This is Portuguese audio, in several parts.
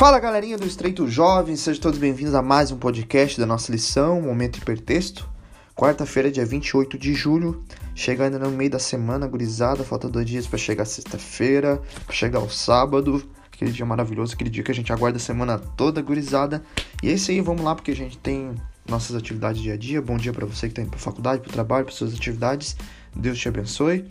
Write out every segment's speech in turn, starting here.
Fala galerinha do Estreito Jovem, sejam todos bem-vindos a mais um podcast da nossa lição, Momento Hipertexto. Quarta-feira, dia 28 de julho, chegando no meio da semana, gurizada, falta dois dias para chegar sexta-feira, para chegar o sábado, aquele dia maravilhoso, aquele dia que a gente aguarda a semana toda, gurizada. E é isso aí, vamos lá, porque a gente tem nossas atividades dia a dia. Bom dia para você que está indo para faculdade, para o trabalho, para suas atividades. Deus te abençoe.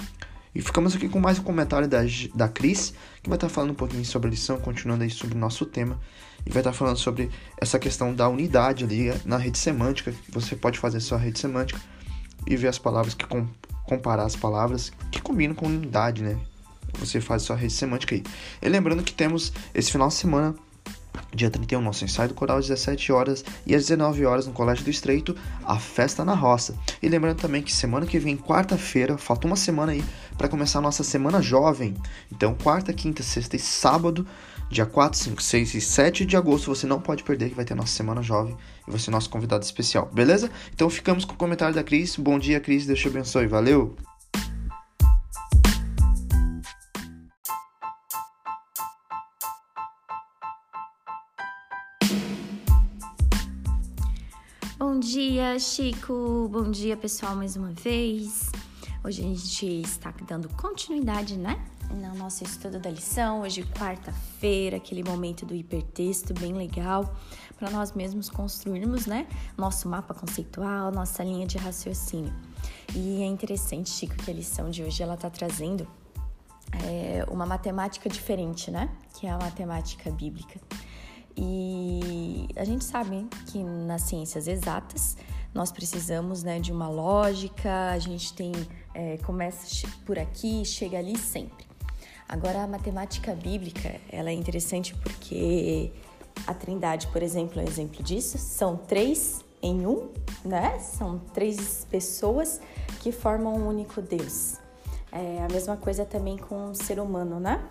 E ficamos aqui com mais um comentário da, da Cris, que vai estar falando um pouquinho sobre a lição, continuando aí sobre o nosso tema. E vai estar falando sobre essa questão da unidade ali na rede semântica. Você pode fazer sua rede semântica e ver as palavras que com, comparar as palavras que combinam com unidade, né? Você faz sua rede semântica aí. E lembrando que temos esse final de semana Dia 31, nosso ensaio do coral às 17 horas e às 19 horas no Colégio do Estreito, a festa na roça. E lembrando também que semana que vem, quarta-feira, falta uma semana aí para começar a nossa semana jovem. Então, quarta, quinta, sexta e sábado, dia 4, 5, 6 e 7 de agosto, você não pode perder que vai ter nossa semana jovem e vai ser nosso convidado especial, beleza? Então ficamos com o comentário da Cris. Bom dia, Cris, Deus te abençoe. Valeu! Bom dia, Chico. Bom dia, pessoal, mais uma vez. Hoje a gente está dando continuidade, né? No nosso estudo da lição. Hoje, quarta-feira, aquele momento do hipertexto bem legal para nós mesmos construirmos, né? Nosso mapa conceitual, nossa linha de raciocínio. E é interessante, Chico, que a lição de hoje ela está trazendo é, uma matemática diferente, né? Que é a matemática bíblica. E a gente sabe que nas ciências exatas nós precisamos né, de uma lógica, a gente tem é, começa por aqui, chega ali sempre. Agora a matemática bíblica ela é interessante porque a Trindade, por exemplo, é um exemplo disso. São três em um, né? São três pessoas que formam um único Deus. É a mesma coisa também com o ser humano, né?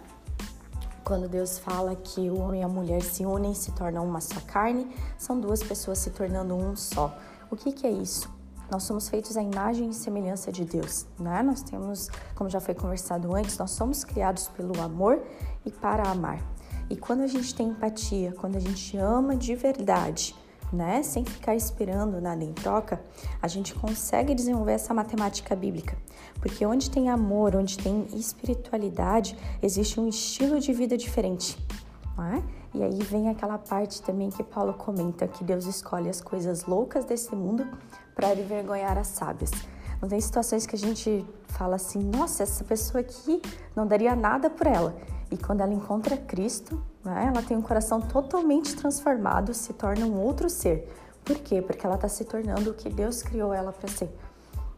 Quando Deus fala que o homem e a mulher se unem, se tornam uma só carne, são duas pessoas se tornando um só. O que, que é isso? Nós somos feitos à imagem e semelhança de Deus, né? Nós temos, como já foi conversado antes, nós somos criados pelo amor e para amar. E quando a gente tem empatia, quando a gente ama de verdade, né, sem ficar esperando nada em troca, a gente consegue desenvolver essa matemática bíblica. Porque onde tem amor, onde tem espiritualidade, existe um estilo de vida diferente. É? E aí vem aquela parte também que Paulo comenta que Deus escolhe as coisas loucas desse mundo para envergonhar as sábias. Não tem situações que a gente fala assim, nossa, essa pessoa aqui não daria nada por ela. E quando ela encontra Cristo, né, ela tem um coração totalmente transformado, se torna um outro ser. Por quê? Porque ela está se tornando o que Deus criou ela para ser.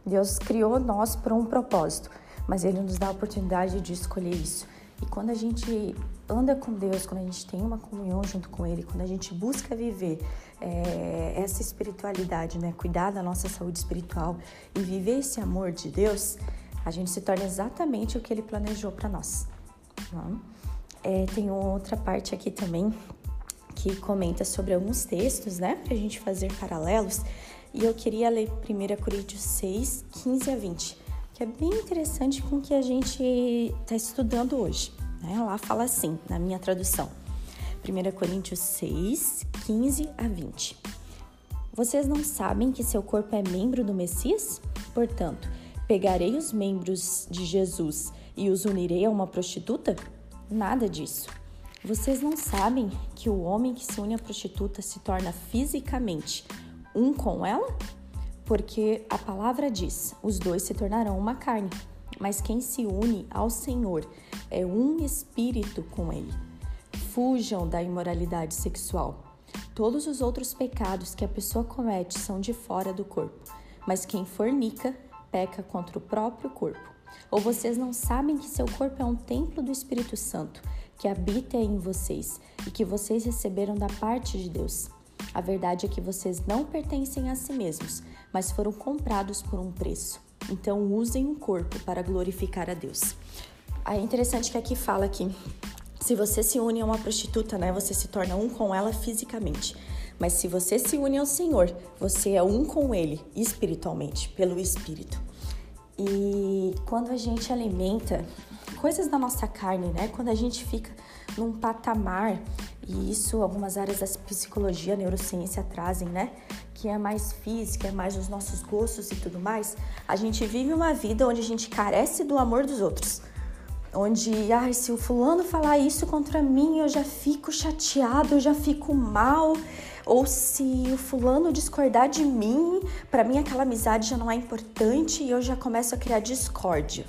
Deus criou nós para um propósito, mas Ele nos dá a oportunidade de escolher isso. E quando a gente anda com Deus, quando a gente tem uma comunhão junto com Ele, quando a gente busca viver é, essa espiritualidade, né, cuidar da nossa saúde espiritual e viver esse amor de Deus, a gente se torna exatamente o que Ele planejou para nós. É, tem outra parte aqui também que comenta sobre alguns textos, né, para a gente fazer paralelos. E eu queria ler 1 Coríntios 6, 15 a 20, que é bem interessante com o que a gente está estudando hoje. Né? Lá fala assim, na minha tradução. 1 Coríntios 6, 15 a 20. Vocês não sabem que seu corpo é membro do Messias? Portanto, pegarei os membros de Jesus e os unirei a uma prostituta? Nada disso. Vocês não sabem que o homem que se une à prostituta se torna fisicamente um com ela? Porque a palavra diz: os dois se tornarão uma carne. Mas quem se une ao Senhor é um espírito com ele. Fujam da imoralidade sexual. Todos os outros pecados que a pessoa comete são de fora do corpo, mas quem fornica peca contra o próprio corpo. Ou vocês não sabem que seu corpo é um templo do Espírito Santo, que habita em vocês e que vocês receberam da parte de Deus? A verdade é que vocês não pertencem a si mesmos, mas foram comprados por um preço. Então usem o corpo para glorificar a Deus. Aí é interessante que aqui fala que se você se une a uma prostituta, né, você se torna um com ela fisicamente. Mas se você se une ao Senhor, você é um com Ele espiritualmente, pelo Espírito. E quando a gente alimenta coisas da nossa carne, né? Quando a gente fica num patamar E isso algumas áreas da psicologia, neurociência trazem, né? Que é mais física, é mais os nossos gostos e tudo mais. A gente vive uma vida onde a gente carece do amor dos outros. Onde, ai, se o fulano falar isso contra mim, eu já fico chateado, eu já fico mal. Ou se o fulano discordar de mim, para mim aquela amizade já não é importante e eu já começo a criar discórdia.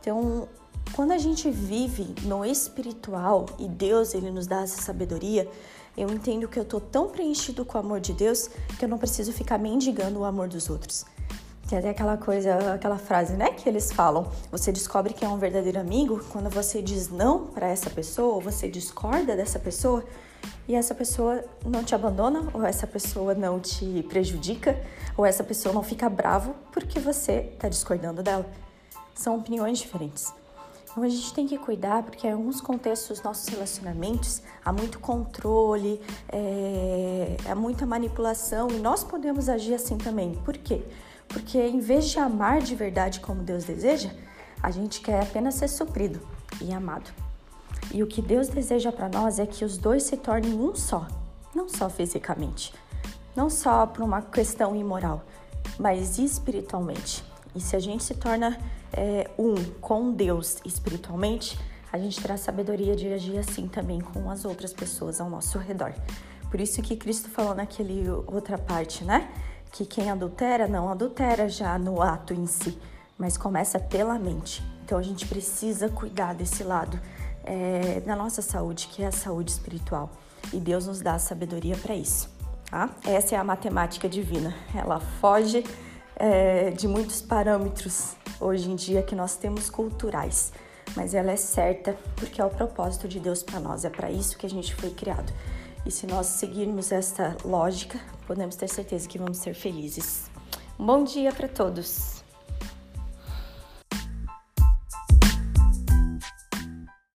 Então, quando a gente vive no espiritual e Deus ele nos dá essa sabedoria, eu entendo que eu tô tão preenchido com o amor de Deus que eu não preciso ficar mendigando o amor dos outros. Tem até aquela coisa, aquela frase, né, que eles falam: você descobre que é um verdadeiro amigo quando você diz não para essa pessoa, você discorda dessa pessoa e essa pessoa não te abandona, ou essa pessoa não te prejudica, ou essa pessoa não fica bravo porque você está discordando dela. São opiniões diferentes. Então a gente tem que cuidar porque em alguns contextos dos nossos relacionamentos há muito controle, é, há muita manipulação e nós podemos agir assim também. Por quê? Porque em vez de amar de verdade como Deus deseja, a gente quer apenas ser suprido e amado. E o que Deus deseja para nós é que os dois se tornem um só, não só fisicamente, não só por uma questão imoral, mas espiritualmente. E se a gente se torna é, um com Deus espiritualmente, a gente terá sabedoria de agir assim também com as outras pessoas ao nosso redor. Por isso que Cristo falou naquele outra parte, né? Que quem adultera não adultera já no ato em si, mas começa pela mente. Então a gente precisa cuidar desse lado é, da nossa saúde, que é a saúde espiritual. E Deus nos dá a sabedoria para isso. Tá? Essa é a matemática divina. Ela foge é, de muitos parâmetros hoje em dia que nós temos culturais, mas ela é certa porque é o propósito de Deus para nós, é para isso que a gente foi criado. E se nós seguirmos essa lógica, podemos ter certeza que vamos ser felizes. Bom dia para todos!